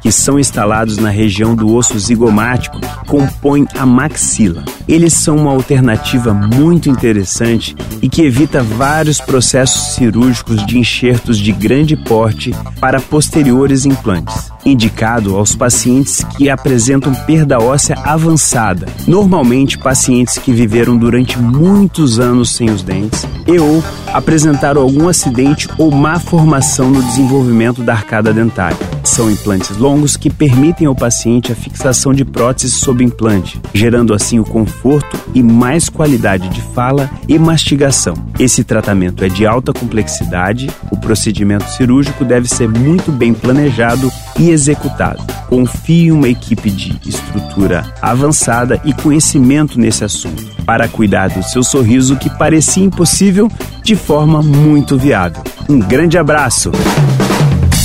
que são instalados na região do osso zigomático que compõe a maxila. Eles são uma alternativa muito interessante e que evita vários processos cirúrgicos de enxertos de grande porte para posteriores implantes, indicado aos pacientes que apresentam perda óssea avançada, normalmente pacientes que viveram durante muitos anos sem os dentes e ou apresentaram algum acidente ou má formação no desenvolvimento da arcada dentária. São implantes longos que permitem ao paciente a fixação de próteses sob implante, gerando assim o conforto e mais qualidade de fala e mastigação. Esse tratamento é de alta complexidade, o procedimento cirúrgico deve ser muito bem planejado e executado. Confie em uma equipe de estrutura avançada e conhecimento nesse assunto para cuidar do seu sorriso que parecia impossível de forma muito viável. Um grande abraço!